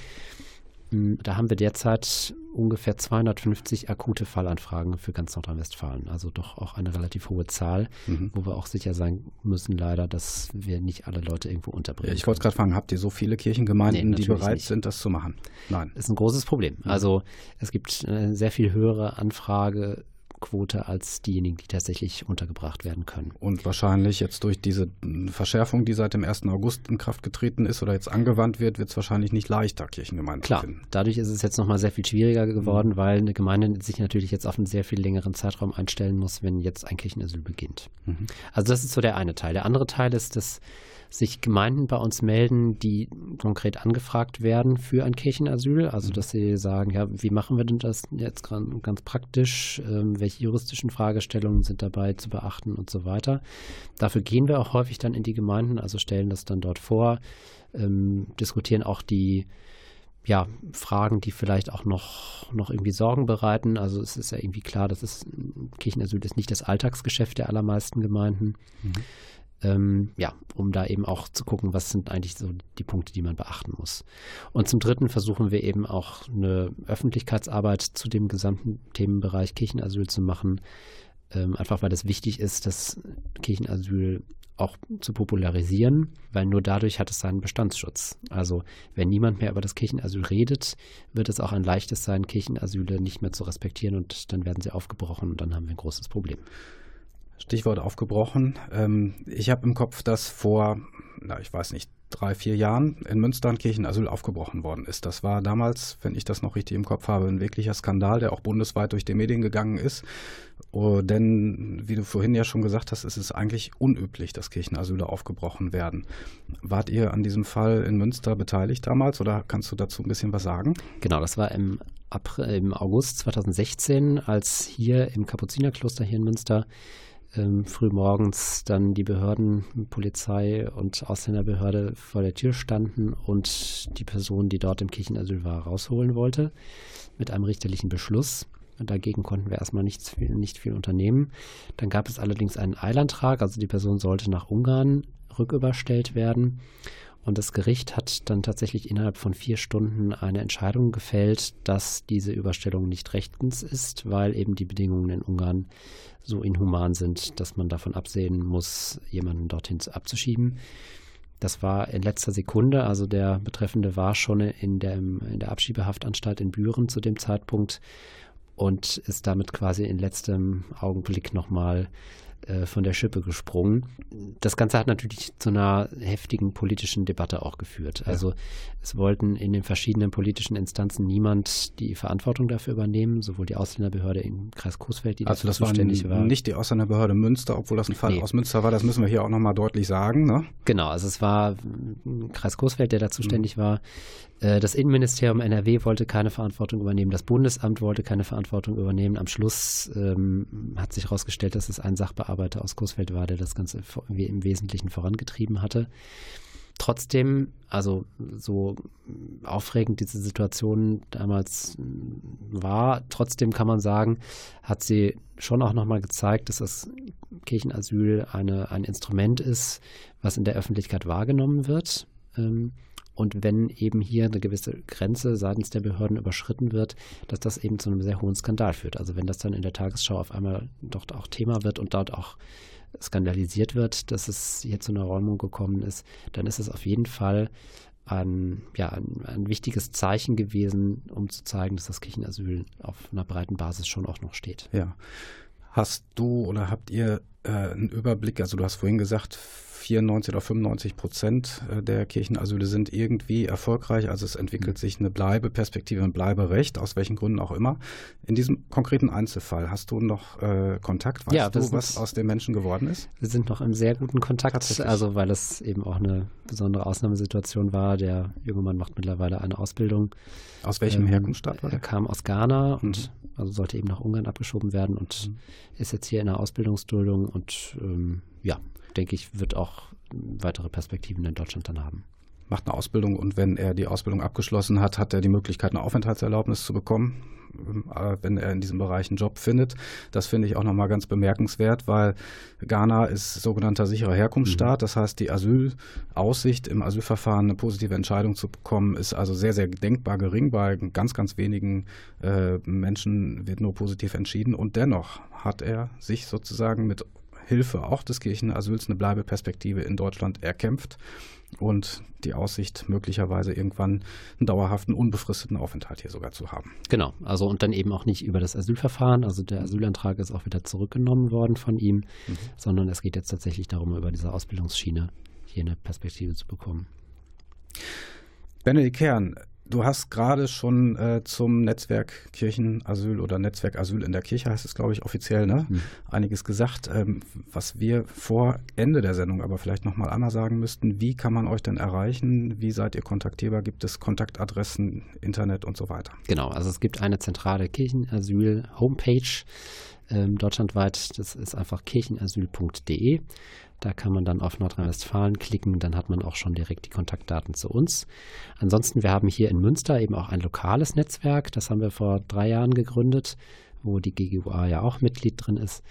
Hm, da haben wir derzeit ungefähr 250 akute Fallanfragen für ganz Nordrhein-Westfalen. Also doch auch eine relativ hohe Zahl, mhm. wo wir auch sicher sein müssen, leider, dass wir nicht alle Leute irgendwo unterbringen. ich wollte gerade fragen, habt ihr so viele Kirchengemeinden, nee, die bereit nicht. sind, das zu machen? Nein. Das ist ein großes Problem. Mhm. Also es gibt eine sehr viel höhere Anfrage Quote als diejenigen, die tatsächlich untergebracht werden können. Und wahrscheinlich jetzt durch diese Verschärfung, die seit dem 1. August in Kraft getreten ist oder jetzt angewandt wird, wird es wahrscheinlich nicht leichter, Kirchengemeinden Klar, zu finden. dadurch ist es jetzt nochmal sehr viel schwieriger geworden, mhm. weil eine Gemeinde sich natürlich jetzt auf einen sehr viel längeren Zeitraum einstellen muss, wenn jetzt ein Kirchenasyl beginnt. Mhm. Also das ist so der eine Teil. Der andere Teil ist, dass sich Gemeinden bei uns melden, die konkret angefragt werden für ein Kirchenasyl. Also mhm. dass sie sagen, ja, wie machen wir denn das jetzt ganz praktisch? Ähm, welche juristischen Fragestellungen sind dabei zu beachten und so weiter. Dafür gehen wir auch häufig dann in die Gemeinden, also stellen das dann dort vor, ähm, diskutieren auch die ja, Fragen, die vielleicht auch noch, noch irgendwie Sorgen bereiten. Also es ist ja irgendwie klar, dass es Kirchenasyl ist nicht das Alltagsgeschäft der allermeisten Gemeinden. Mhm ähm, ja, um da eben auch zu gucken, was sind eigentlich so die Punkte, die man beachten muss. Und zum Dritten versuchen wir eben auch eine Öffentlichkeitsarbeit zu dem gesamten Themenbereich Kirchenasyl zu machen, ähm, einfach weil es wichtig ist, das Kirchenasyl auch zu popularisieren, weil nur dadurch hat es seinen Bestandsschutz. Also wenn niemand mehr über das Kirchenasyl redet, wird es auch ein leichtes sein, Kirchenasyle nicht mehr zu respektieren und dann werden sie aufgebrochen und dann haben wir ein großes Problem. Stichwort aufgebrochen. Ähm, ich habe im Kopf, dass vor, na, ich weiß nicht, drei, vier Jahren in Münster ein Kirchenasyl aufgebrochen worden ist. Das war damals, wenn ich das noch richtig im Kopf habe, ein wirklicher Skandal, der auch bundesweit durch die Medien gegangen ist. Oh, denn, wie du vorhin ja schon gesagt hast, ist es eigentlich unüblich, dass Kirchenasyle aufgebrochen werden. Wart ihr an diesem Fall in Münster beteiligt damals oder kannst du dazu ein bisschen was sagen? Genau, das war im, April, im August 2016, als hier im Kapuzinerkloster hier in Münster ähm, frühmorgens dann die Behörden, Polizei und Ausländerbehörde vor der Tür standen und die Person, die dort im Kirchenasyl war, rausholen wollte, mit einem richterlichen Beschluss. Dagegen konnten wir erstmal nichts, nicht viel unternehmen. Dann gab es allerdings einen Eilantrag, also die Person sollte nach Ungarn rücküberstellt werden. Und das Gericht hat dann tatsächlich innerhalb von vier Stunden eine Entscheidung gefällt, dass diese Überstellung nicht rechtens ist, weil eben die Bedingungen in Ungarn so inhuman sind, dass man davon absehen muss, jemanden dorthin abzuschieben. Das war in letzter Sekunde, also der Betreffende war schon in der, in der Abschiebehaftanstalt in Büren zu dem Zeitpunkt und ist damit quasi in letztem Augenblick nochmal äh, von der Schippe gesprungen. Das Ganze hat natürlich zu einer heftigen politischen Debatte auch geführt. Also ja. es wollten in den verschiedenen politischen Instanzen niemand die Verantwortung dafür übernehmen, sowohl die Ausländerbehörde im Kreis Coesfeld, die also das zuständig war. Nicht die Ausländerbehörde Münster, obwohl das ein Fall nee. aus Münster war, das müssen wir hier auch nochmal deutlich sagen. Ne? Genau, also es war Kreis Coesfeld, der da zuständig mhm. war. Äh, das Innenministerium NRW wollte keine Verantwortung übernehmen, das Bundesamt wollte keine Verantwortung übernehmen. Am Schluss ähm, hat sich herausgestellt, dass es ein Sachbearbeiter aus Coesfeld war, der das Ganze im Wesentlichen vorangetrieben hatte. Trotzdem, also so aufregend diese Situation damals war, trotzdem kann man sagen, hat sie schon auch nochmal gezeigt, dass das Kirchenasyl eine, ein Instrument ist, was in der Öffentlichkeit wahrgenommen wird. Ähm, und wenn eben hier eine gewisse Grenze seitens der Behörden überschritten wird, dass das eben zu einem sehr hohen Skandal führt. Also wenn das dann in der Tagesschau auf einmal dort auch Thema wird und dort auch skandalisiert wird, dass es hier zu einer Räumung gekommen ist, dann ist es auf jeden Fall ein, ja, ein, ein, wichtiges Zeichen gewesen, um zu zeigen, dass das Kirchenasyl auf einer breiten Basis schon auch noch steht. Ja. Hast du oder habt ihr äh, einen Überblick? Also du hast vorhin gesagt, 94 oder 95 Prozent äh, der Kirchenasyle sind irgendwie erfolgreich. Also es entwickelt sich eine Bleibeperspektive, ein Bleiberecht, aus welchen Gründen auch immer. In diesem konkreten Einzelfall hast du noch äh, Kontakt? Weißt ja, du, was aus den Menschen geworden ist? Wir sind noch im sehr guten Kontakt, also weil es eben auch eine besondere Ausnahmesituation war. Der junge Mann macht mittlerweile eine Ausbildung. Aus welchem ähm, Herkunftsstaat war er? Er kam aus Ghana mhm. und also sollte eben nach Ungarn abgeschoben werden und mhm. ist jetzt hier in der Ausbildungsduldung und ähm, ja, denke ich, wird auch weitere Perspektiven in Deutschland dann haben. Macht eine Ausbildung und wenn er die Ausbildung abgeschlossen hat, hat er die Möglichkeit, eine Aufenthaltserlaubnis zu bekommen, äh, wenn er in diesem Bereich einen Job findet. Das finde ich auch nochmal ganz bemerkenswert, weil Ghana ist sogenannter sicherer Herkunftsstaat. Mhm. Das heißt, die Asylaussicht im Asylverfahren eine positive Entscheidung zu bekommen, ist also sehr, sehr denkbar gering. Bei ganz, ganz wenigen äh, Menschen wird nur positiv entschieden. Und dennoch hat er sich sozusagen mit Hilfe auch des Kirchenasyls eine Bleibeperspektive in Deutschland erkämpft und die Aussicht, möglicherweise irgendwann einen dauerhaften, unbefristeten Aufenthalt hier sogar zu haben. Genau, also und dann eben auch nicht über das Asylverfahren. Also der Asylantrag ist auch wieder zurückgenommen worden von ihm, mhm. sondern es geht jetzt tatsächlich darum, über diese Ausbildungsschiene hier eine Perspektive zu bekommen. Benedikt Kern, Du hast gerade schon äh, zum Netzwerk Kirchenasyl oder Netzwerk Asyl in der Kirche heißt es, glaube ich, offiziell, ne? Mhm. Einiges gesagt. Ähm, was wir vor Ende der Sendung aber vielleicht nochmal einmal sagen müssten, wie kann man euch denn erreichen? Wie seid ihr kontaktierbar? Gibt es Kontaktadressen, Internet und so weiter? Genau, also es gibt eine zentrale Kirchenasyl-Homepage ähm, deutschlandweit. Das ist einfach kirchenasyl.de. Da kann man dann auf Nordrhein-Westfalen klicken, dann hat man auch schon direkt die Kontaktdaten zu uns. Ansonsten, wir haben hier in Münster eben auch ein lokales Netzwerk, das haben wir vor drei Jahren gegründet, wo die GGUA ja auch Mitglied drin ist.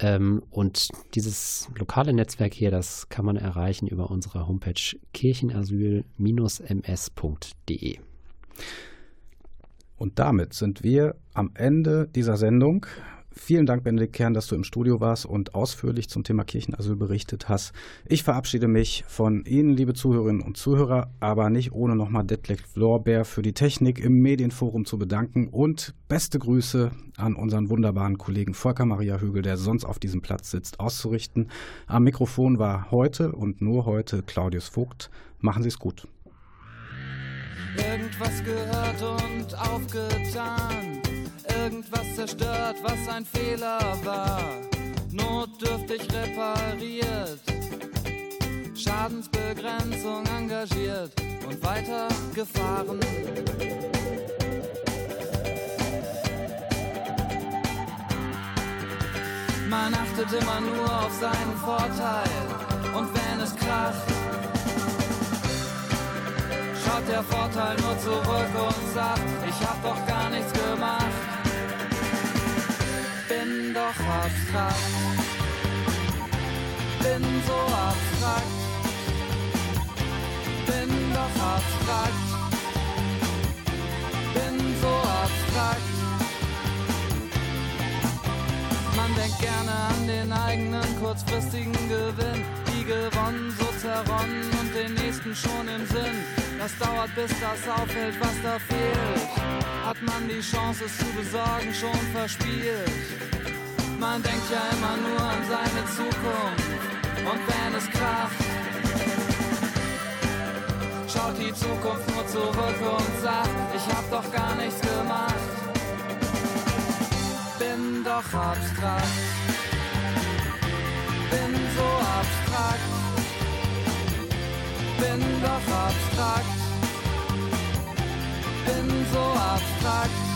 Ähm, und dieses lokale Netzwerk hier, das kann man erreichen über unsere Homepage kirchenasyl-ms.de. Und damit sind wir am Ende dieser Sendung. Vielen Dank, Benedikt Kern, dass du im Studio warst und ausführlich zum Thema Kirchenasyl berichtet hast. Ich verabschiede mich von Ihnen, liebe Zuhörerinnen und Zuhörer, aber nicht ohne nochmal Detlef Lorbeer für die Technik im Medienforum zu bedanken und beste Grüße an unseren wunderbaren Kollegen Volker Maria Hügel, der sonst auf diesem Platz sitzt, auszurichten. Am Mikrofon war heute und nur heute Claudius Vogt. Machen Sie es gut. Irgendwas gehört und aufgetan irgendwas zerstört, was ein Fehler war. Notdürftig repariert, Schadensbegrenzung engagiert und weiter gefahren. Man achtet immer nur auf seinen Vorteil und wenn es kracht, schaut der Vorteil nur zurück und sagt, ich hab doch gar nichts gemacht doch abstrakt. Bin so abstrakt. Bin doch abstrakt. Bin so abstrakt. Man denkt gerne an den eigenen kurzfristigen Gewinn. Die gewonnen, so zerronnen und den nächsten schon im Sinn. Das dauert, bis das auffällt, was da fehlt. Hat man die Chance, es zu besorgen, schon verspielt. Man denkt ja immer nur an seine Zukunft. Und wenn es kracht, schaut die Zukunft nur zurück und sagt, ich hab doch gar nichts gemacht. Bin doch abstrakt. Bin so abstrakt. Bin doch abstrakt. Bin so abstrakt.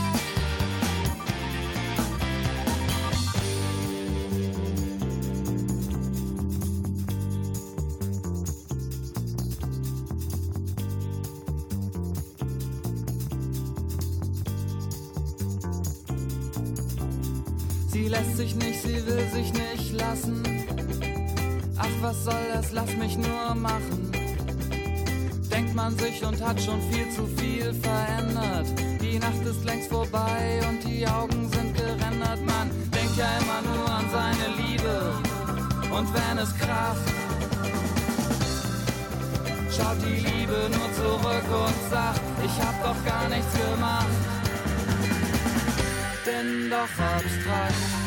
Lassen. Ach, was soll das, lass mich nur machen. Denkt man sich und hat schon viel zu viel verändert. Die Nacht ist längst vorbei und die Augen sind gerendert. Man denkt ja immer nur an seine Liebe. und wenn es kracht, schaut die Liebe nur zurück und sagt, ich hab doch gar nichts gemacht. Bin doch abstrakt,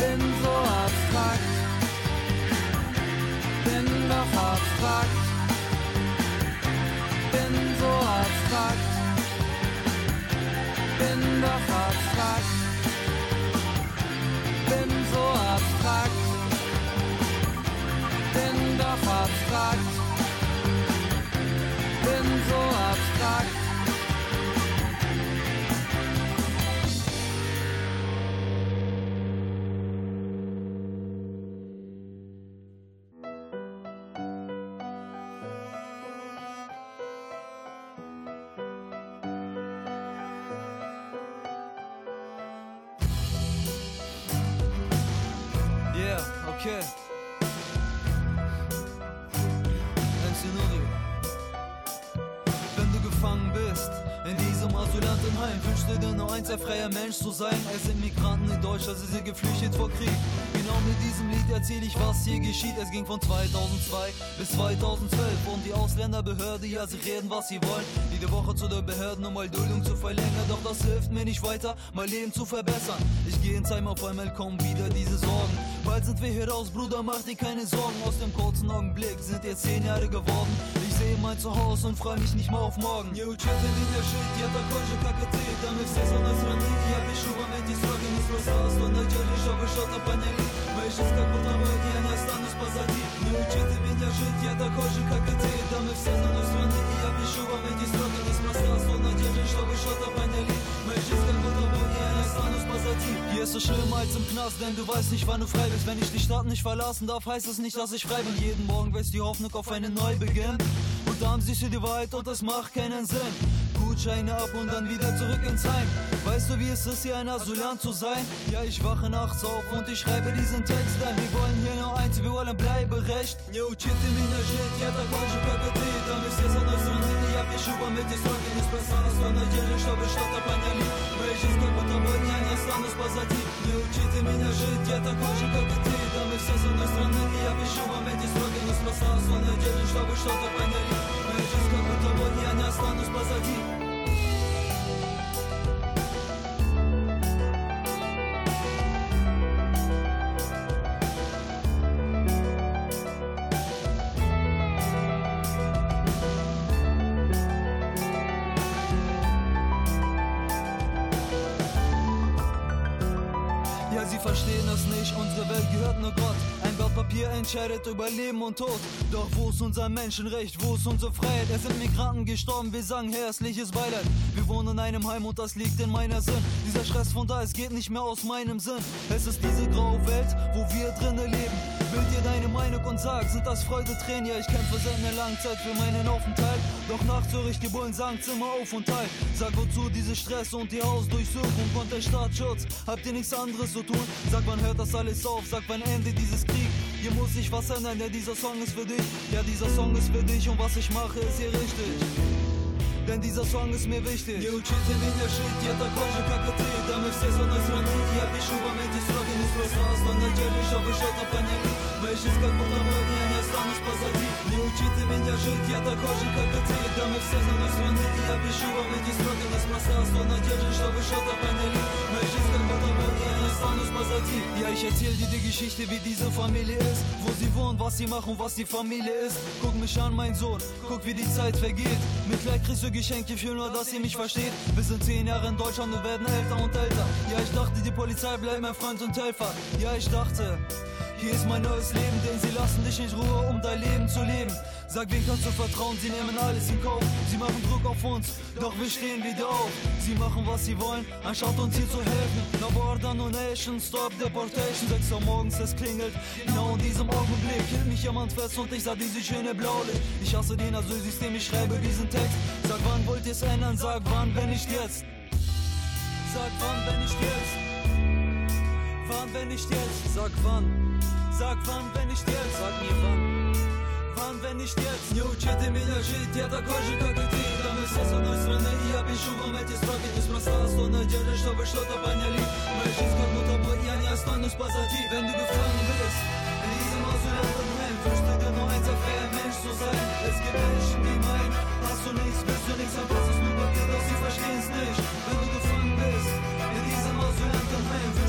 bin so abstrakt, bin doch abstrakt, bin so abstrakt, bin doch abstrakt, zu sein. Es sind Migranten in Deutschland, sie sind geflüchtet vor Krieg. Genau mit diesem Lied erzähle ich, was hier geschieht. Es ging von 2002 bis 2012 und die Ausländerbehörde, ja, sie reden, was sie wollen. Jede Woche zu der Behörden, um mal Duldung zu verlängern. Doch das hilft mir nicht weiter, mein Leben zu verbessern. Ich gehe ins Heim, auf einmal kommen wieder diese Sorgen. Bald sind wir hier raus, Bruder, mach dir keine Sorgen. Aus dem kurzen Augenblick sind jetzt zehn Jahre geworden. Ich sehe mein Zuhause und freu mich nicht mehr auf morgen. Не учите меня жить, я такой же, как и ты. Да мы все с одной страны, и я пишу вам эти строки не спроста. Сто недель, чтобы что-то поняли. Моя жизнь как будто бы я не останусь позади. Не учите меня жить, я такой же, как и ты. Да мы все с одной страны, и я пишу вам эти строки не спроста. Сто недель, чтобы что-то поняли. Charity. Hier ist es schlimmer als im Knast, denn du weißt nicht, wann du frei bist. Wenn ich die Stadt nicht verlassen darf, heißt das nicht, dass ich frei bin. Jeden Morgen wächst die Hoffnung auf einen Neubeginn. Und dann siehst du die Wahrheit und es macht keinen Sinn. Gutscheine ab und dann wieder zurück ins Heim. Weißt du, wie es ist, hier ein Asylant zu sein? Ja, ich wache nachts auf und ich schreibe diesen Text ein. Wir wollen hier nur eins, wir wollen Bleiberecht. Не учите меня жить, я такой же, как и ты. Да мы все с одной страны, и я пишу вам эти строки не спасала. Сто недель, чтобы что-то поняли. Моя жизнь как будто бы я не останусь позади. Не учите меня жить, я такой же, как и ты. Да мы все с одной страны, и я пишу вам эти строки не спасала. Сто недель, чтобы что-то поняли. Моя жизнь как будто бы я не останусь позади. Entscheidet über Leben und Tod. Doch wo ist unser Menschenrecht, wo ist unsere Freiheit? Es sind Migranten gestorben, wir sagen herzliches Beileid. Wir wohnen in einem Heim und das liegt in meiner Sinn. Dieser Stress von da, es geht nicht mehr aus meinem Sinn. Es ist diese graue Welt, wo wir drinnen leben. Bild dir deine Meinung und sag, sind das Freudetränen? Ja, ich kämpfe seit einer langen Zeit für meinen Aufenthalt. Doch nachts höre ich die Bullen sagen, Zimmer auf und teil. Sag wozu diese Stress und die Hausdurchsuchung und der Staatsschutz? Habt ihr nichts anderes zu tun? Sag, wann hört das alles auf? Sag, wann Ende dieses Krieg? Hier muss sich was ändern, ja, dieser Song ist für dich. Ja, dieser Song ist für dich und was ich mache, ist hier richtig. Denn dieser Song ist mir wichtig. Не учите меня жить, я такой же, как и ты. Да мы все с одной страны, я пишу вам эти строки не спроста. Сто недель, чтобы что-то поняли. Моя жизнь как будто бы я не останусь позади. Не учите меня жить, я такой же, как и ты. Да мы все с одной страны, и я пишу вам эти строки не спроста. Сто недель, чтобы что-то поняли. Моя жизнь как будто бы я не останусь позади. Ja, ich erzähl dir die Geschichte, wie diese Familie ist. Wo sie wohnen, was sie machen, was die Familie ist. Guck mich an, mein Sohn, guck wie die Zeit vergeht. Mitleid kriegst du Geschenke, ich will nur, dass ihr mich versteht. Wir sind zehn Jahre in Deutschland und werden älter und älter. Ja, ich dachte, die Polizei bleibt mein Freund und Helfer. Ja, ich dachte, hier ist mein neues Leben, denn sie lassen dich nicht Ruhe, um dein Leben zu leben. Sag, wem kannst du vertrauen? Sie nehmen alles in Kauf. Sie machen Druck auf uns, doch wir stehen wieder auf. Sie machen, was sie wollen, anstatt uns hier zu helfen. No border, no nation, stop deportation. 6 Uhr morgens, es klingelt. Genau in diesem Augenblick hielt mich jemand fest und ich sah diese schöne Blaulicht. Ich hasse den Asylsystem, ich schreibe diesen Text. Sag, wann wollt ihr's ändern? Sag, wann, wenn nicht jetzt? Sag, wann, wenn nicht jetzt? Wann, wenn nicht jetzt? Sag, wann? Sag, wann, wenn nicht jetzt? Sag mir, wann? Wann, wenn nicht jetzt? Не учите меня жить, я такой же, как и ты Да мы все с одной страны, и я пишу вам эти строки Неспроста, сто недель, чтобы что-то поняли Моя жизнь как будто бы я не Russland ist позади, wenn du gefangen bist. In diesem Asylantenheim fürchte genau eins auf Mensch zu sein. Es gibt Menschen, die meinen, hast du nichts, bist du nichts, aber es ist nur Papier, doch sie verstehen's nicht. Wenn du gefangen bist, in diesem Asylantenheim fürchte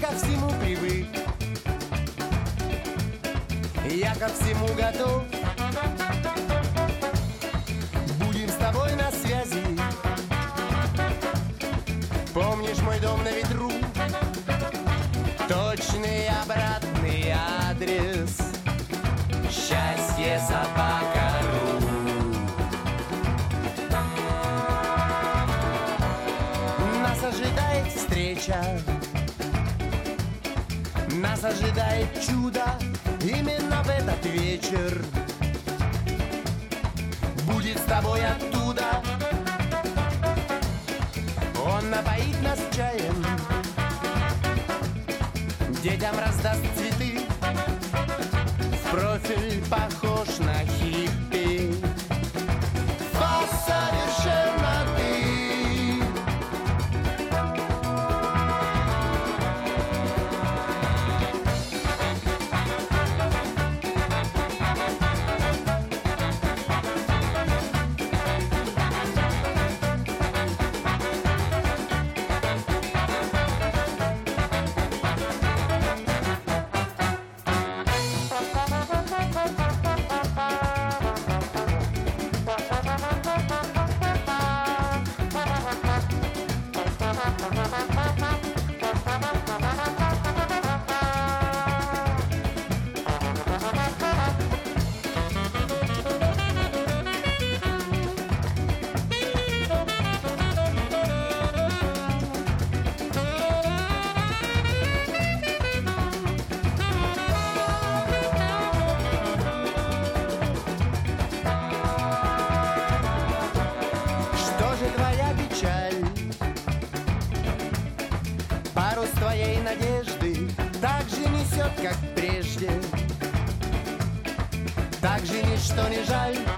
ко всему привык, я ко всему готов. Будем с тобой на связи, помнишь мой дом на ветру, точный обратный адрес, счастье собака.ру. Нас ожидает встреча Нас ожидает чудо Именно в этот вечер. Будет с тобой оттуда. Он напоит нас чаем. Детям раздаст цветы. В профиль похож aż to nie żal